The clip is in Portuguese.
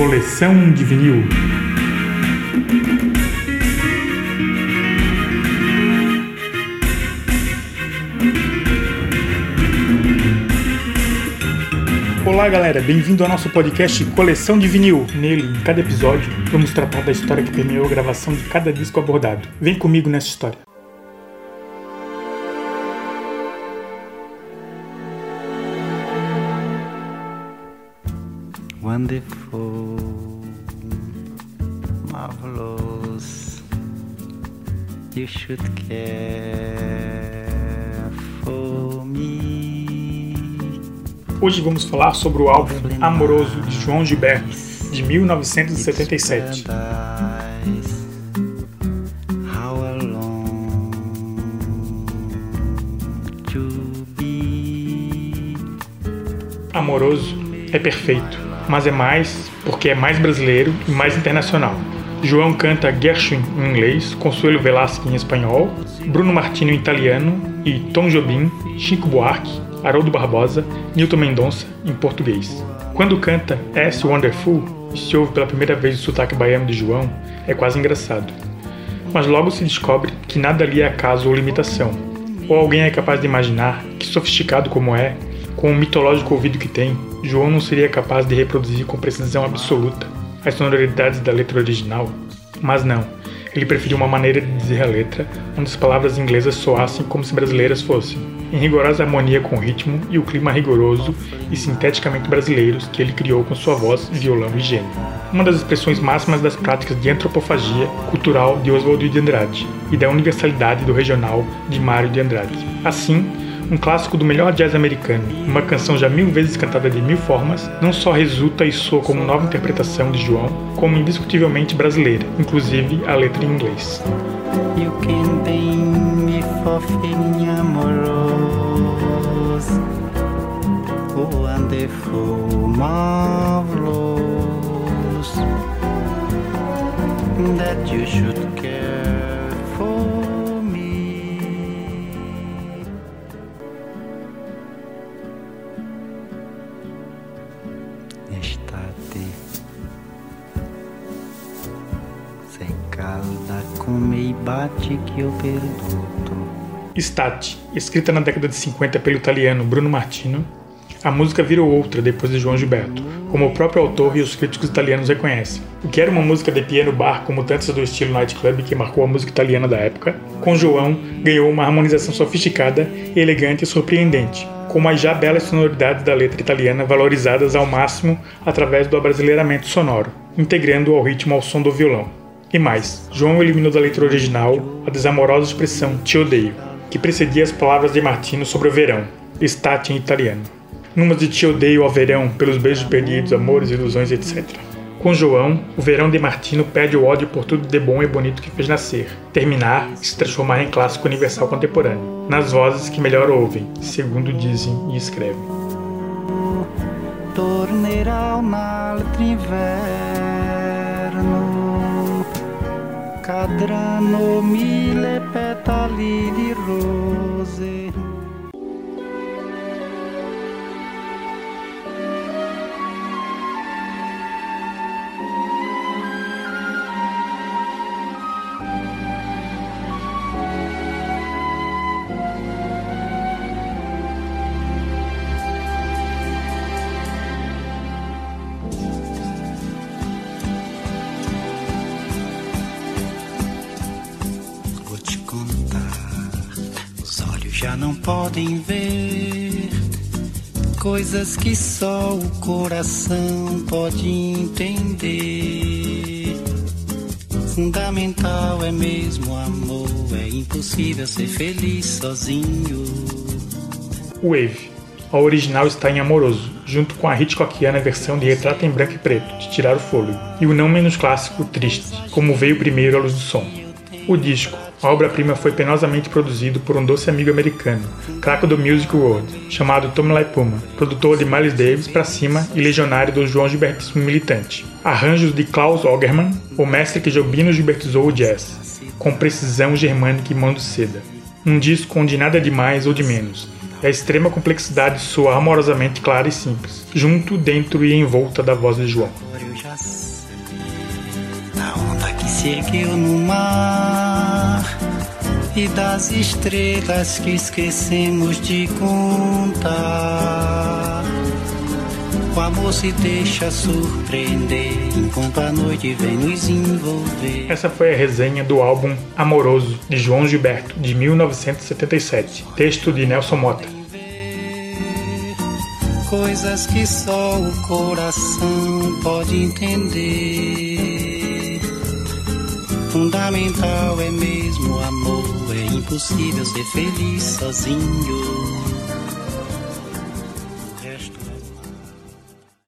Coleção de vinil. Olá galera, bem-vindo ao nosso podcast Coleção de Vinil. Nele, em cada episódio, vamos tratar da história que permeou a gravação de cada disco abordado. Vem comigo nessa história. Wonderful, marvelous, you should care for me. Hoje vamos falar sobre o álbum Amoroso de João Gilberto, de 1977. How alone to be. Amoroso é perfeito, mas é mais porque é mais brasileiro e mais internacional. João canta Gershwin em inglês, Consuelo Velasco em espanhol, Bruno Martino em italiano e Tom Jobim, Chico Buarque, Haroldo Barbosa, Nilton Mendonça em português. Quando canta S Wonderful e se ouve pela primeira vez o sotaque baiano de João, é quase engraçado. Mas logo se descobre que nada ali é acaso ou limitação. Ou alguém é capaz de imaginar que, sofisticado como é, com o mitológico ouvido que tem, João não seria capaz de reproduzir com precisão absoluta as sonoridades da letra original? Mas não, ele preferiu uma maneira de dizer a letra onde as palavras inglesas soassem como se brasileiras fossem, em rigorosa harmonia com o ritmo e o clima rigoroso e sinteticamente brasileiros que ele criou com sua voz, violão e gênio. Uma das expressões máximas das práticas de antropofagia cultural de Oswaldo de Andrade e da universalidade do regional de Mário de Andrade. Assim, um clássico do melhor jazz americano, uma canção já mil vezes cantada de mil formas, não só resulta e soa como nova interpretação de João, como indiscutivelmente brasileira, inclusive a letra em inglês. You can me That you should care Estate Sem calda come e bate que eu perduto Stat, escrita na década de 50 pelo italiano Bruno Martino, a música virou outra depois de João Gilberto, como o próprio autor e os críticos italianos reconhecem. O que era uma música de piano bar como tantas do estilo nightclub que marcou a música italiana da época, com João ganhou uma harmonização sofisticada, elegante e surpreendente, com as já belas sonoridades da letra italiana valorizadas ao máximo através do abrasileiramento sonoro, integrando ao ritmo ao som do violão. E mais, João eliminou da letra original a desamorosa expressão te odeio, que precedia as palavras de Martino sobre o verão, estate em italiano. Numas de te odeio ao verão, pelos beijos perdidos, amores, ilusões, etc. Com João, o verão de Martino perde o ódio por tudo de bom e bonito que fez nascer, terminar e se transformar em clássico universal contemporâneo, nas vozes que melhor ouvem, segundo dizem e escrevem. cadranno mille petali di rose. Contar, os olhos já não podem ver coisas que só o coração pode entender. Fundamental é mesmo amor, é impossível ser feliz sozinho. Wave. A original está em Amoroso, junto com a Hitchcockiana versão de Retrato em Branco e Preto, de Tirar o Fôlego, e o não menos clássico Triste, como veio primeiro à luz do som. O disco, a obra-prima, foi penosamente produzido por um doce amigo americano, craque do Music World, chamado Tom Puma, produtor de Miles Davis pra cima e legionário do João Gilbertismo militante. Arranjos de Klaus Ogerman, o mestre que Jobino gilbertizou o jazz, com precisão germânica e mão de seda. Um disco onde nada de mais ou de menos, e a extrema complexidade soa amorosamente clara e simples, junto, dentro e em volta da voz de João. Da onda que se ergueu no mar e das estrelas que esquecemos de contar. O amor se deixa surpreender enquanto a noite vem nos envolver. Essa foi a resenha do álbum Amoroso de João Gilberto, de 1977, texto de Nelson Mota. Coisas que só o coração pode entender. Fundamental é mesmo o amor, é impossível ser feliz sozinho.